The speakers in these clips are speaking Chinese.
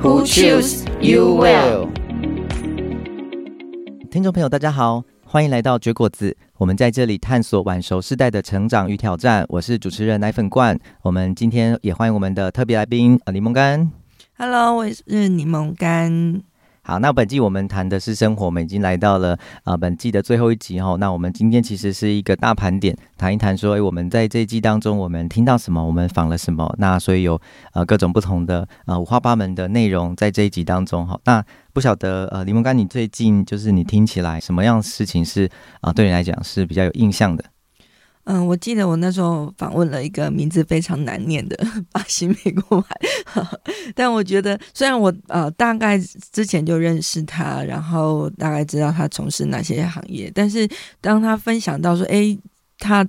Who choose you well？听众朋友，大家好，欢迎来到绝果子。我们在这里探索晚熟世代的成长与挑战。我是主持人奶粉罐。我们今天也欢迎我们的特别来宾啊，柠檬干。Hello，我是柠檬干。好，那本季我们谈的是生活，我们已经来到了啊、呃、本季的最后一集哈。那我们今天其实是一个大盘点，谈一谈说，诶，我们在这一季当中，我们听到什么，我们访了什么。那所以有呃各种不同的呃五花八门的内容在这一集当中哈。那不晓得呃柠檬干，你最近就是你听起来什么样的事情是啊、对你来讲是比较有印象的？嗯，我记得我那时候访问了一个名字非常难念的 巴西美国牌，但我觉得虽然我呃大概之前就认识他，然后大概知道他从事哪些行业，但是当他分享到说，诶，他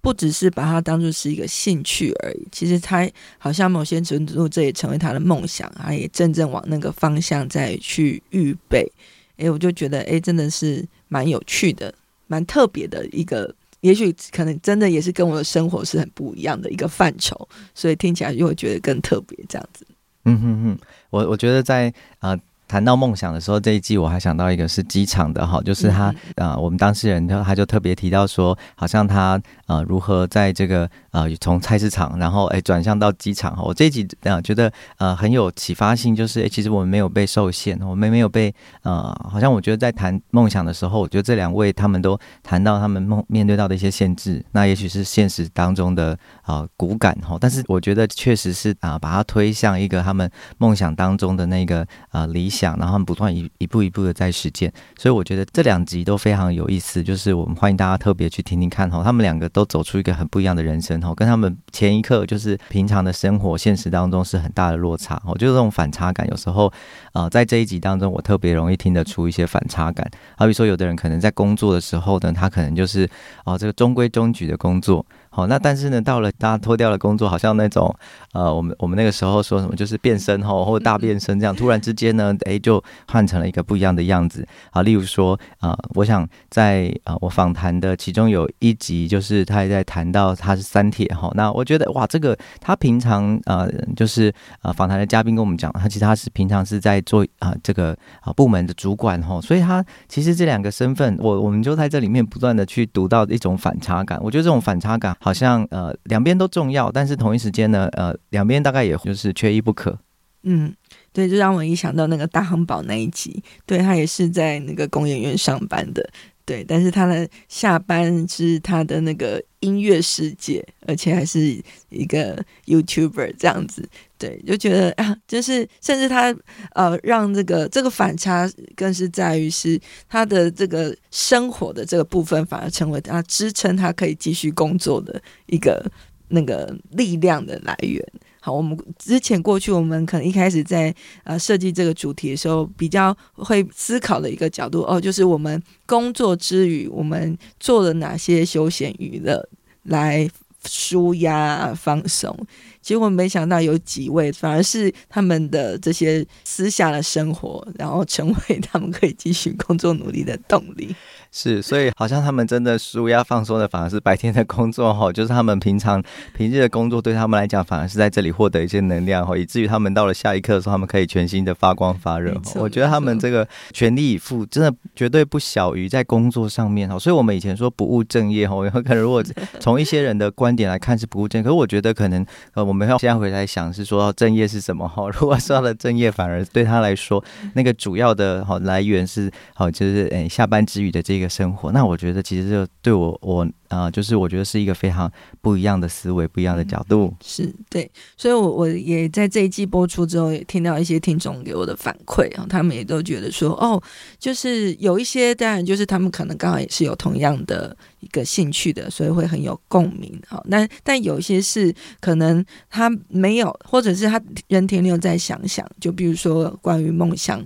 不只是把它当作是一个兴趣而已，其实他好像某些程度这也成为他的梦想，他也真正往那个方向再去预备，诶，我就觉得诶，真的是蛮有趣的，蛮特别的一个。也许可能真的也是跟我的生活是很不一样的一个范畴，所以听起来就会觉得更特别这样子。嗯哼哼，我我觉得在啊。谈到梦想的时候，这一季我还想到一个是机场的哈，就是他啊、呃，我们当事人他他就特别提到说，好像他呃如何在这个呃从菜市场，然后哎转向到机场哈。我这一集啊、呃、觉得呃很有启发性，就是哎其实我们没有被受限，我们没有被呃好像我觉得在谈梦想的时候，我觉得这两位他们都谈到他们梦面对到的一些限制，那也许是现实当中的啊、呃、骨感哈，但是我觉得确实是啊、呃、把它推向一个他们梦想当中的那个啊、呃、理想。想，然后不断一一步一步的在实践，所以我觉得这两集都非常有意思。就是我们欢迎大家特别去听听看哈，他们两个都走出一个很不一样的人生哈，跟他们前一刻就是平常的生活现实当中是很大的落差。我觉得这种反差感有时候啊，在这一集当中，我特别容易听得出一些反差感。好比说，有的人可能在工作的时候呢，他可能就是哦，这个中规中矩的工作。好，那但是呢，到了大家脱掉了工作，好像那种，呃，我们我们那个时候说什么，就是变身吼，或者大变身这样，突然之间呢，诶，就换成了一个不一样的样子。好，例如说，啊、呃，我想在啊、呃，我访谈的其中有一集，就是他也在谈到他是三铁哈。那我觉得哇，这个他平常呃，就是呃，访谈的嘉宾跟我们讲，他其实他是平常是在做啊、呃、这个啊部门的主管哈，所以他其实这两个身份，我我们就在这里面不断的去读到一种反差感。我觉得这种反差感。好像呃两边都重要，但是同一时间呢，呃两边大概也就是缺一不可。嗯，对，就让我一想到那个大亨堡那一集，对，他也是在那个工研院上班的。对，但是他的下班是他的那个音乐世界，而且还是一个 YouTuber 这样子。对，就觉得啊，就是甚至他呃，让这个这个反差更是在于是他的这个生活的这个部分，反而成为他支撑他可以继续工作的一个那个力量的来源。好，我们之前过去，我们可能一开始在呃设计这个主题的时候，比较会思考的一个角度哦，就是我们工作之余，我们做了哪些休闲娱乐来舒压放松。结果没想到有几位反而是他们的这些私下的生活，然后成为他们可以继续工作努力的动力。是，所以好像他们真的舒压放松的，反而是白天的工作哈，就是他们平常平日的工作对他们来讲，反而是在这里获得一些能量哈，以至于他们到了下一刻的时候，他们可以全新的发光发热。我觉得他们这个全力以赴，真的绝对不小于在工作上面哈。所以我们以前说不务正业哈，可能如果 从一些人的观点来看是不务正业，可是我觉得可能呃，我们要现在回来想是说正业是什么哈？如果说他的正业，反而对他来说那个主要的哈来源是好，就是哎下班之余的这个。生活。那我觉得其实这对我我呃，就是我觉得是一个非常不一样的思维，不一样的角度。是对，所以我我也在这一季播出之后，也听到一些听众给我的反馈啊，他们也都觉得说，哦，就是有一些当然就是他们可能刚好也是有同样的一个兴趣的，所以会很有共鸣啊。那但有一些是可能他没有，或者是他仍停留在想想，就比如说关于梦想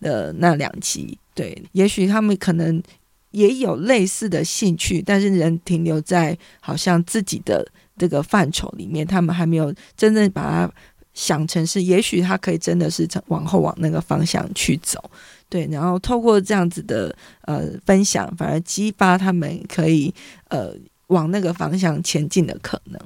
的那两集。对，也许他们可能也有类似的兴趣，但是人停留在好像自己的这个范畴里面，他们还没有真正把它想成是，也许他可以真的是往后往那个方向去走。对，然后透过这样子的呃分享，反而激发他们可以呃往那个方向前进的可能。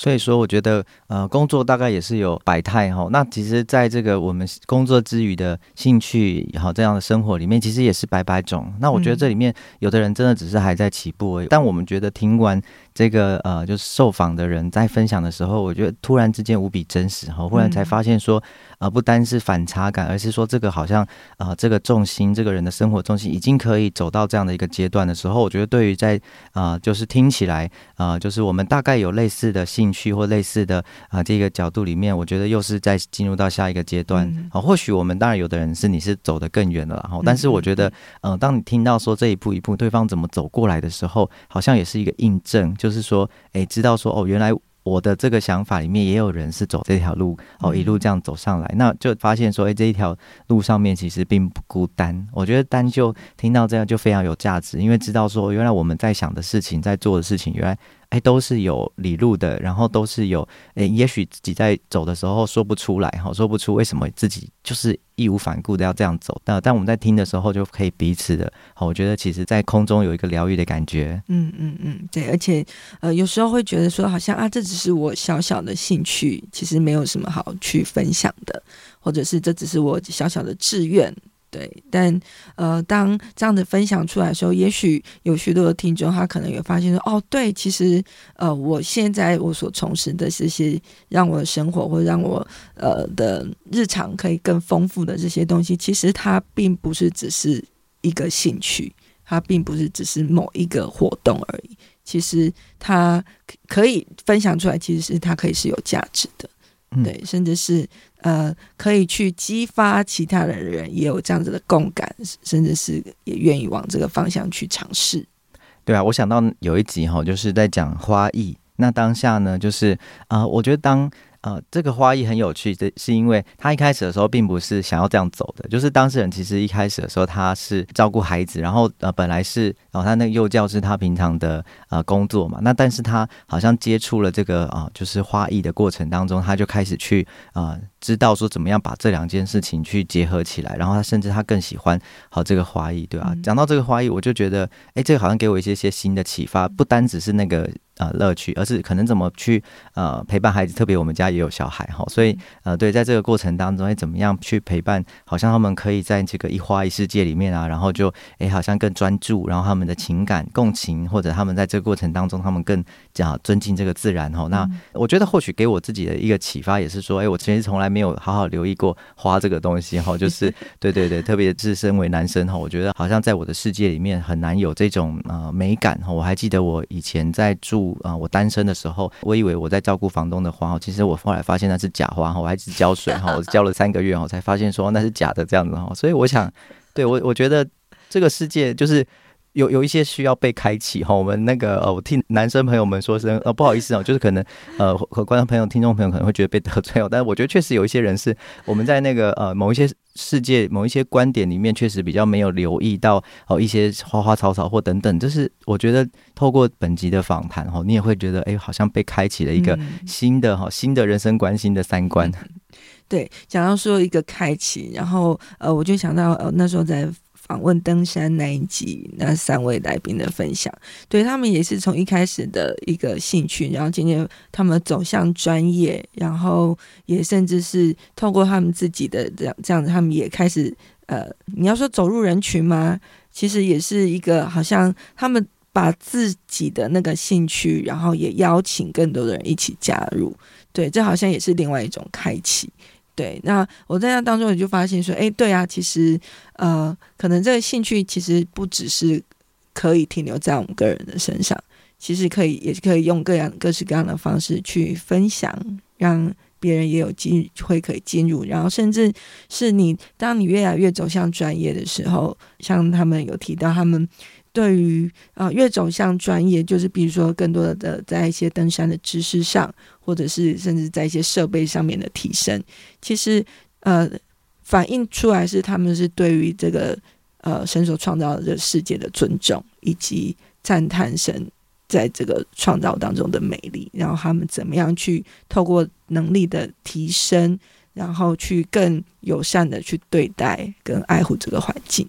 所以说，我觉得，呃，工作大概也是有百态哈。那其实，在这个我们工作之余的兴趣也，好这样的生活里面，其实也是百百种。那我觉得这里面，有的人真的只是还在起步而已。但我们觉得听完。这个呃，就是受访的人在分享的时候，我觉得突然之间无比真实哈，忽然才发现说，呃，不单是反差感，而是说这个好像啊、呃，这个重心，这个人的生活重心已经可以走到这样的一个阶段的时候，我觉得对于在啊、呃，就是听起来啊、呃，就是我们大概有类似的兴趣或类似的啊、呃、这个角度里面，我觉得又是在进入到下一个阶段啊、呃。或许我们当然有的人是你是走得更远了然后，但是我觉得，嗯，当你听到说这一步一步对方怎么走过来的时候，好像也是一个印证。就是说，诶，知道说哦，原来我的这个想法里面也有人是走这条路哦，一路这样走上来，那就发现说，哎，这一条路上面其实并不孤单。我觉得单就听到这样就非常有价值，因为知道说，原来我们在想的事情，在做的事情，原来。哎，都是有理路的，然后都是有，哎，也许自己在走的时候说不出来，哈，说不出为什么自己就是义无反顾的要这样走。但但我们在听的时候就可以彼此的，好，我觉得其实在空中有一个疗愈的感觉。嗯嗯嗯，对，而且呃，有时候会觉得说，好像啊，这只是我小小的兴趣，其实没有什么好去分享的，或者是这只是我小小的志愿。对，但呃，当这样的分享出来的时候，也许有许多的听众，他可能也发现说，哦，对，其实呃，我现在我所从事的这些，让我的生活或让我呃的日常可以更丰富的这些东西，其实它并不是只是一个兴趣，它并不是只是某一个活动而已。其实它可以分享出来，其实是它可以是有价值的。对，甚至是呃，可以去激发其他的人也有这样子的共感，甚至是也愿意往这个方向去尝试。对啊，我想到有一集哈，就是在讲花艺。那当下呢，就是啊、呃，我觉得当。呃，这个花艺很有趣，这是因为他一开始的时候并不是想要这样走的，就是当事人其实一开始的时候他是照顾孩子，然后呃本来是，然后他那个幼教是他平常的呃工作嘛，那但是他好像接触了这个啊、就是花艺的过程当中，他就开始去啊。知道说怎么样把这两件事情去结合起来，然后他甚至他更喜欢好这个花艺，对吧？讲到这个花艺，我就觉得，哎，这个好像给我一些些新的启发，不单只是那个呃乐趣，而是可能怎么去呃陪伴孩子，特别我们家也有小孩哈，所以呃对，在这个过程当中，哎，怎么样去陪伴，好像他们可以在这个一花一世界里面啊，然后就哎好像更专注，然后他们的情感共情，或者他们在这个过程当中，他们更讲尊敬这个自然哈。那我觉得或许给我自己的一个启发也是说，哎，我其实从来。没有好好留意过花这个东西哈，就是 对对对，特别是身为男生哈，我觉得好像在我的世界里面很难有这种呃美感哈。我还记得我以前在住啊、呃，我单身的时候，我以为我在照顾房东的花，其实我后来发现那是假花哈，我还只浇水哈，我浇了三个月哈，才发现说那是假的这样子哈。所以我想，对我我觉得这个世界就是。有有一些需要被开启哈，我们那个呃，我替男生朋友们说声呃不好意思哦，就是可能呃和观众朋友、听众朋友可能会觉得被得罪哦，但是我觉得确实有一些人是我们在那个呃某一些世界、某一些观点里面确实比较没有留意到哦一些花花草草或等等，就是我觉得透过本集的访谈哈，你也会觉得哎，好像被开启了一个新的哈新的人生观、新的三观。对，讲到说一个开启，然后呃，我就想到呃那时候在。访问登山那一集，那三位来宾的分享，对他们也是从一开始的一个兴趣，然后今天他们走向专业，然后也甚至是透过他们自己的这样这样子，他们也开始呃，你要说走入人群吗？其实也是一个好像他们把自己的那个兴趣，然后也邀请更多的人一起加入，对，这好像也是另外一种开启。对，那我在那当中也就发现说，哎，对啊，其实呃，可能这个兴趣其实不只是可以停留在我们个人的身上，其实可以也是可以用各样各式各样的方式去分享，让别人也有机会可以进入，然后甚至是你当你越来越走向专业的时候，像他们有提到他们。对于啊，越走向专业，就是比如说更多的在一些登山的知识上，或者是甚至在一些设备上面的提升，其实呃，反映出来是他们是对于这个呃神所创造的世界的尊重，以及赞叹神在这个创造当中的美丽，然后他们怎么样去透过能力的提升，然后去更友善的去对待跟爱护这个环境。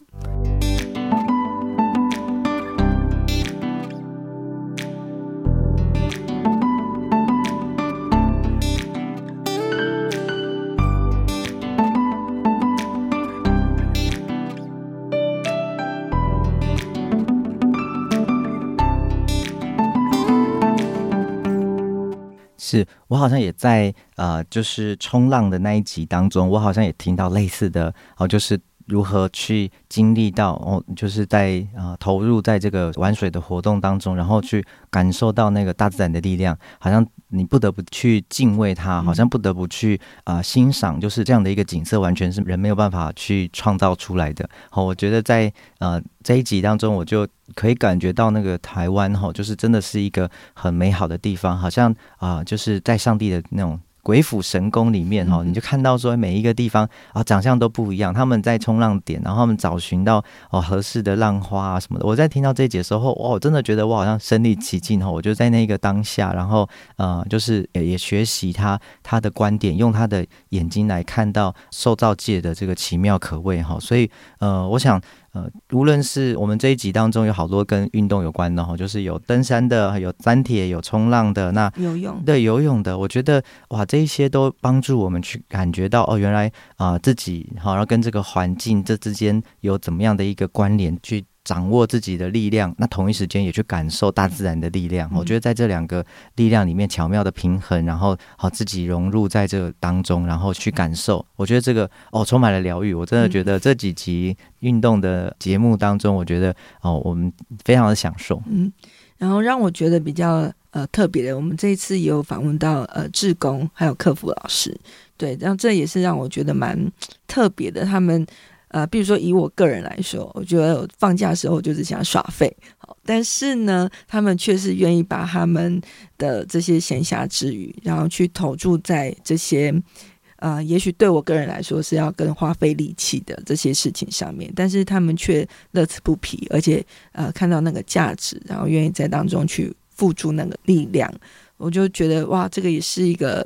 是我好像也在呃，就是冲浪的那一集当中，我好像也听到类似的哦，就是。如何去经历到哦，就是在啊、呃、投入在这个玩水的活动当中，然后去感受到那个大自然的力量，好像你不得不去敬畏它，好像不得不去啊、呃、欣赏，就是这样的一个景色，完全是人没有办法去创造出来的。好，我觉得在呃这一集当中，我就可以感觉到那个台湾哈，就是真的是一个很美好的地方，好像啊、呃、就是在上帝的那种。鬼斧神工里面哈，你就看到说每一个地方啊，长相都不一样。他们在冲浪点，然后他们找寻到哦合适的浪花啊什么的。我在听到这一节的时候，哇，我真的觉得我好像身临其境哈。我就在那个当下，然后呃，就是也也学习他他的观点，用他的眼睛来看到受造界的这个奇妙可畏哈。所以呃，我想。呃，无论是我们这一集当中有好多跟运动有关的哈，就是有登山的，有粘铁，有冲浪的，那游泳对游泳的，我觉得哇，这一些都帮助我们去感觉到哦，原来啊、呃、自己好，然后跟这个环境这之间有怎么样的一个关联去。掌握自己的力量，那同一时间也去感受大自然的力量。我觉得在这两个力量里面巧妙的平衡，然后好自己融入在这个当中，然后去感受。我觉得这个哦充满了疗愈。我真的觉得这几集运动的节目当中，我觉得哦我们非常的享受。嗯，然后让我觉得比较呃特别的，我们这一次也有访问到呃志工还有客服老师，对，然后这也是让我觉得蛮特别的，他们。呃，比如说以我个人来说，我觉得放假的时候就是想耍废，好，但是呢，他们却是愿意把他们的这些闲暇之余，然后去投注在这些，呃，也许对我个人来说是要更花费力气的这些事情上面，但是他们却乐此不疲，而且呃看到那个价值，然后愿意在当中去付出那个力量，我就觉得哇，这个也是一个。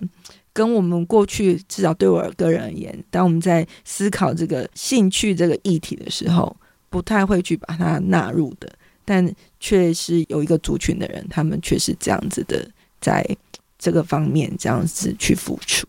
跟我们过去，至少对我个人而言，当我们在思考这个兴趣这个议题的时候，不太会去把它纳入的，但却是有一个族群的人，他们却是这样子的，在这个方面这样子去付出。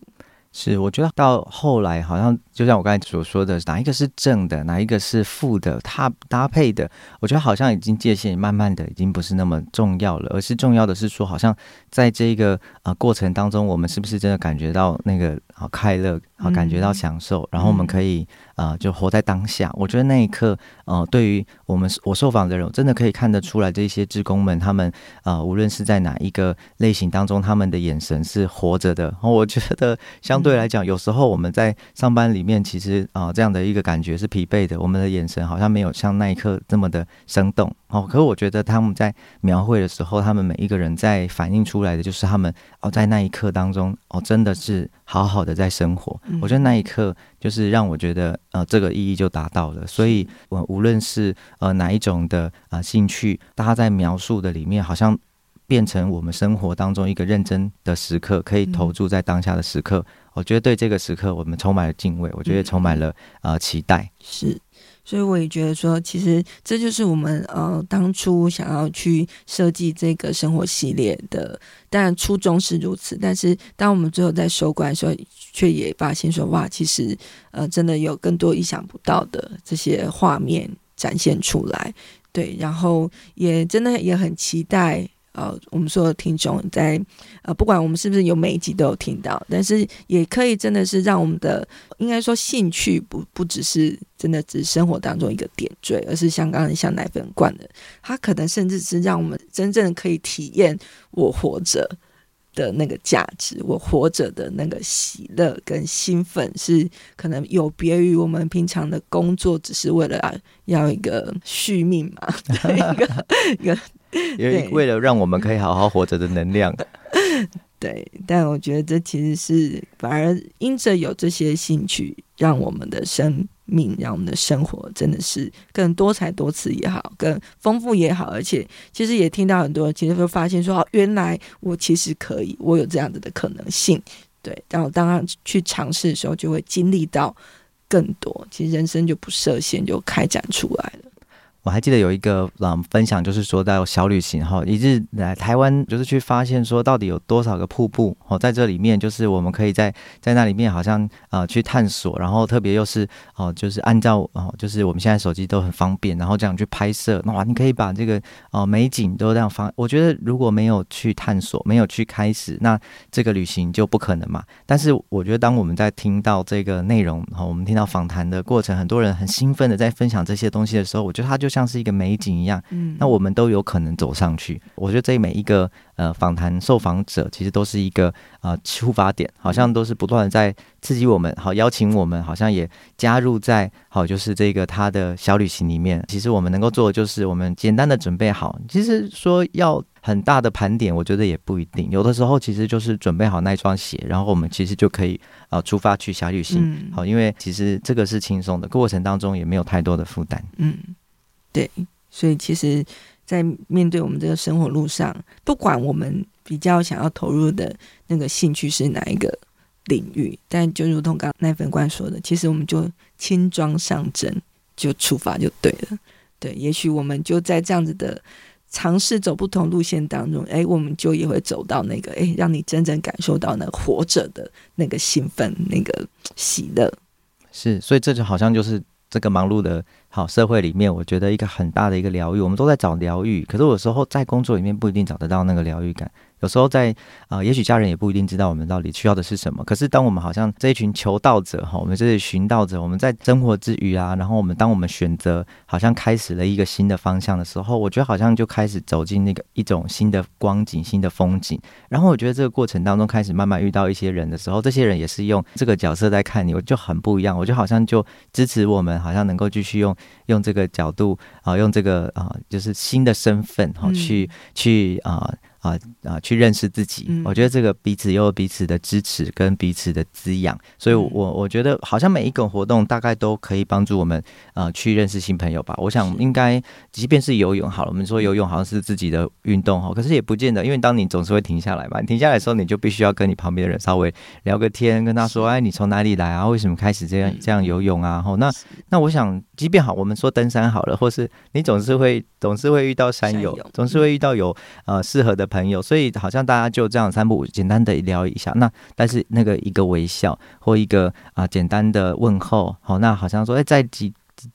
是，我觉得到后来好像就像我刚才所说的，哪一个是正的，哪一个是负的，它搭配的，我觉得好像已经界限慢慢的已经不是那么重要了，而是重要的是说，好像在这个呃过程当中，我们是不是真的感觉到那个好快乐，好感觉到享受，嗯、然后我们可以。啊、呃，就活在当下。我觉得那一刻，呃，对于我们我受访的人，真的可以看得出来，这些职工们，他们呃，无论是在哪一个类型当中，他们的眼神是活着的。我觉得相对来讲，有时候我们在上班里面，其实啊、呃，这样的一个感觉是疲惫的。我们的眼神好像没有像那一刻这么的生动。哦，可是我觉得他们在描绘的时候，他们每一个人在反映出来的，就是他们哦，在那一刻当中，哦，真的是好好的在生活。我觉得那一刻就是让我觉得，呃，这个意义就达到了。所以，我无论是呃哪一种的啊、呃、兴趣，大家在描述的里面，好像变成我们生活当中一个认真的时刻，可以投注在当下的时刻。我觉得对这个时刻，我们充满了敬畏，我觉得充满了呃期待。是。所以我也觉得说，其实这就是我们呃当初想要去设计这个生活系列的，当然初衷是如此。但是当我们最后在收官的时候，却也发现说，哇，其实呃真的有更多意想不到的这些画面展现出来。对，然后也真的也很期待呃，我们所有听众在呃，不管我们是不是有每一集都有听到，但是也可以真的是让我们的应该说兴趣不不只是真的只是生活当中一个点缀，而是像刚刚像奶粉罐的，它可能甚至是让我们真正可以体验我活着的那个价值，我活着的那个喜乐跟兴奋，是可能有别于我们平常的工作，只是为了要，要一个续命嘛，一个一个，因为为了让我们可以好好活着的能量。对，但我觉得这其实是反而因着有这些兴趣，让我们的生命，让我们的生活真的是更多彩多姿也好，更丰富也好。而且其实也听到很多，其实会发现说，哦，原来我其实可以，我有这样子的可能性。对，然后当他去尝试的时候，就会经历到更多。其实人生就不设限，就开展出来了。我还记得有一个嗯分享，就是说到小旅行哈，一日来台湾，就是去发现说到底有多少个瀑布哦，在这里面就是我们可以在在那里面好像呃去探索，然后特别又是哦，就是按照哦，就是我们现在手机都很方便，然后这样去拍摄，哇，你可以把这个哦美景都这样放。我觉得如果没有去探索，没有去开始，那这个旅行就不可能嘛。但是我觉得当我们在听到这个内容，哈，我们听到访谈的过程，很多人很兴奋的在分享这些东西的时候，我觉得他就像。是一个美景一样，嗯，那我们都有可能走上去。我觉得这每一个呃访谈受访者，其实都是一个呃出发点，好像都是不断的在刺激我们，好邀请我们，好像也加入在好就是这个他的小旅行里面。其实我们能够做的就是我们简单的准备好。其实说要很大的盘点，我觉得也不一定。有的时候其实就是准备好那双鞋，然后我们其实就可以呃出发去小旅行。嗯、好，因为其实这个是轻松的，过程当中也没有太多的负担。嗯。对，所以其实，在面对我们这个生活路上，不管我们比较想要投入的那个兴趣是哪一个领域，但就如同刚刚奈粉官说的，其实我们就轻装上阵就出发就对了。对，也许我们就在这样子的尝试走不同路线当中，哎，我们就也会走到那个哎，让你真正感受到那活着的那个兴奋、那个喜乐。是，所以这就好像就是这个忙碌的。好，社会里面，我觉得一个很大的一个疗愈，我们都在找疗愈，可是有时候在工作里面不一定找得到那个疗愈感。有时候在啊、呃，也许家人也不一定知道我们到底需要的是什么。可是当我们好像这一群求道者哈，我们这些寻道者，我们在生活之余啊，然后我们当我们选择好像开始了一个新的方向的时候，我觉得好像就开始走进那个一种新的光景、新的风景。然后我觉得这个过程当中开始慢慢遇到一些人的时候，这些人也是用这个角色在看你，我就很不一样。我就好像就支持我们，好像能够继续用用这个角度啊，用这个啊，就是新的身份哈，去去啊。啊啊！去认识自己，我觉得这个彼此又有彼此的支持跟彼此的滋养，所以我，我我觉得好像每一个活动大概都可以帮助我们啊去认识新朋友吧。我想应该，即便是游泳好了，我们说游泳好像是自己的运动哈，可是也不见得，因为当你总是会停下来嘛，你停下来的时候，你就必须要跟你旁边的人稍微聊个天，跟他说，哎，你从哪里来啊？为什么开始这样这样游泳啊？吼，那那我想，即便好，我们说登山好了，或是你总是会总是会遇到山友，总是会遇到有呃适合的朋友。朋友，所以好像大家就这样三不五时简单的聊一下。那但是那个一个微笑或一个啊、简单的问候，好，那好像说哎，在几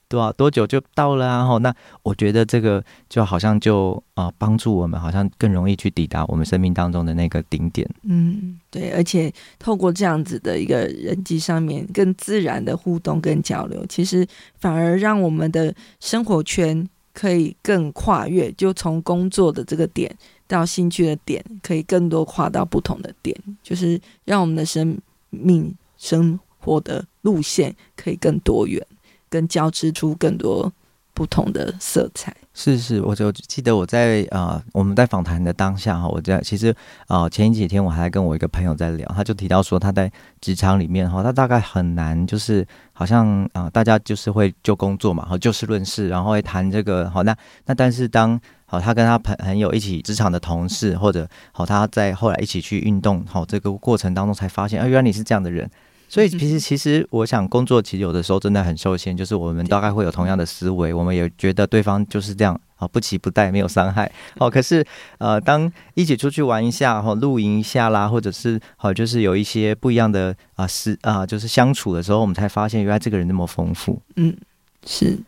多少多久就到了啊？好，那我觉得这个就好像就啊、帮助我们，好像更容易去抵达我们生命当中的那个顶点。嗯，对，而且透过这样子的一个人际上面更自然的互动跟交流，其实反而让我们的生活圈可以更跨越，就从工作的这个点。到兴趣的点，可以更多跨到不同的点，就是让我们的生命生活的路线可以更多元，更交织出更多不同的色彩。是是，我就记得我在啊、我们在访谈的当下哈，我在其实啊、呃、前几天我还跟我一个朋友在聊，他就提到说他在职场里面哈，他大概很难就是好像啊、大家就是会就工作嘛，好就事论事，然后会谈这个好那那但是当好，他跟他朋朋友一起职场的同事，或者好，他在后来一起去运动，好，这个过程当中才发现，啊，原来你是这样的人。所以其实其实我想工作其实有的时候真的很受限，就是我们大概会有同样的思维，我们也觉得对方就是这样，啊，不期不待，没有伤害。好，可是呃，当一起出去玩一下，哈，露营一下啦，或者是好，就是有一些不一样的啊，是啊，就是相处的时候，我们才发现原来这个人那么丰富。嗯，是。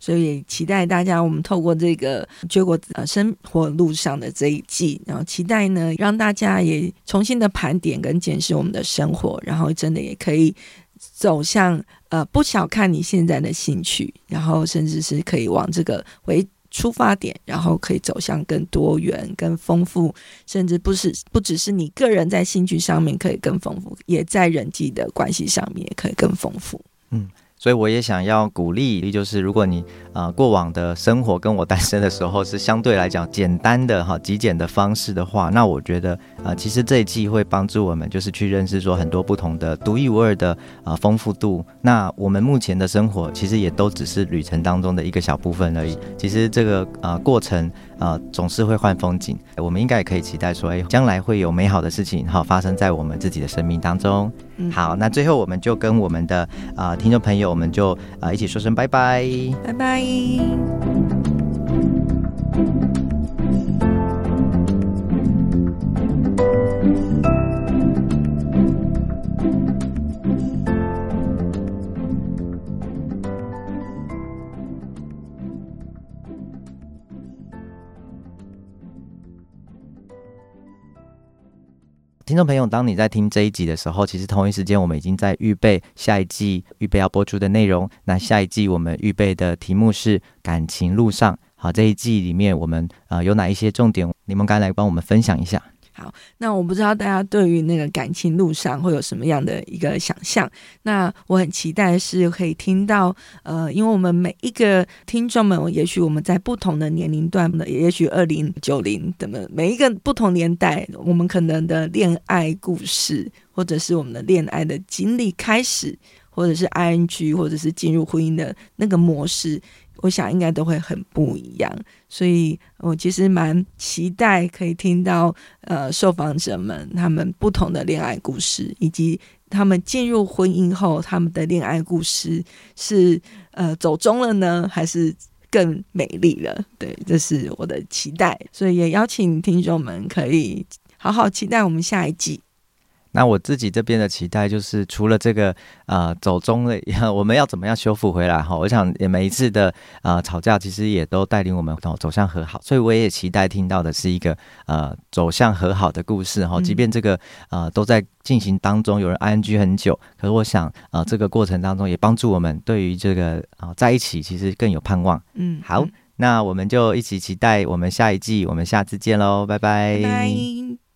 所以期待大家，我们透过这个结果呃生活路上的这一季，然后期待呢，让大家也重新的盘点跟检视我们的生活，然后真的也可以走向呃不小看你现在的兴趣，然后甚至是可以往这个为出发点，然后可以走向更多元、更丰富，甚至不是不只是你个人在兴趣上面可以更丰富，也在人际的关系上面也可以更丰富。嗯。所以我也想要鼓励，就是如果你呃过往的生活跟我单身的时候是相对来讲简单的哈极简的方式的话，那我觉得呃其实这一季会帮助我们就是去认识说很多不同的独一无二的啊丰富度。那我们目前的生活其实也都只是旅程当中的一个小部分而已。其实这个呃过程呃总是会换风景，我们应该也可以期待说，哎，将来会有美好的事情好发生在我们自己的生命当中。好，那最后我们就跟我们的啊、呃、听众朋友，我们就啊、呃、一起说声拜拜，拜拜。听众朋友，当你在听这一集的时候，其实同一时间我们已经在预备下一季预备要播出的内容。那下一季我们预备的题目是感情路上。好，这一季里面我们、呃、有哪一些重点？你们该来帮我们分享一下。好，那我不知道大家对于那个感情路上会有什么样的一个想象？那我很期待是可以听到，呃，因为我们每一个听众们，也许我们在不同的年龄段的，也许二零九零等等，每一个不同年代，我们可能的恋爱故事，或者是我们的恋爱的经历开始，或者是 ING，或者是进入婚姻的那个模式。我想应该都会很不一样，所以我其实蛮期待可以听到呃受访者们他们不同的恋爱故事，以及他们进入婚姻后他们的恋爱故事是呃走中了呢，还是更美丽了？对，这是我的期待，所以也邀请听众们可以好好期待我们下一季。那我自己这边的期待就是，除了这个呃走中了，我们要怎么样修复回来哈？我想每一次的呃吵架，其实也都带领我们走走向和好，所以我也期待听到的是一个呃走向和好的故事哈。即便这个呃都在进行当中，有人 ing 很久，可是我想呃这个过程当中也帮助我们对于这个啊、呃、在一起其实更有盼望。嗯，好，那我们就一起期待我们下一季，我们下次见喽，拜拜。拜拜。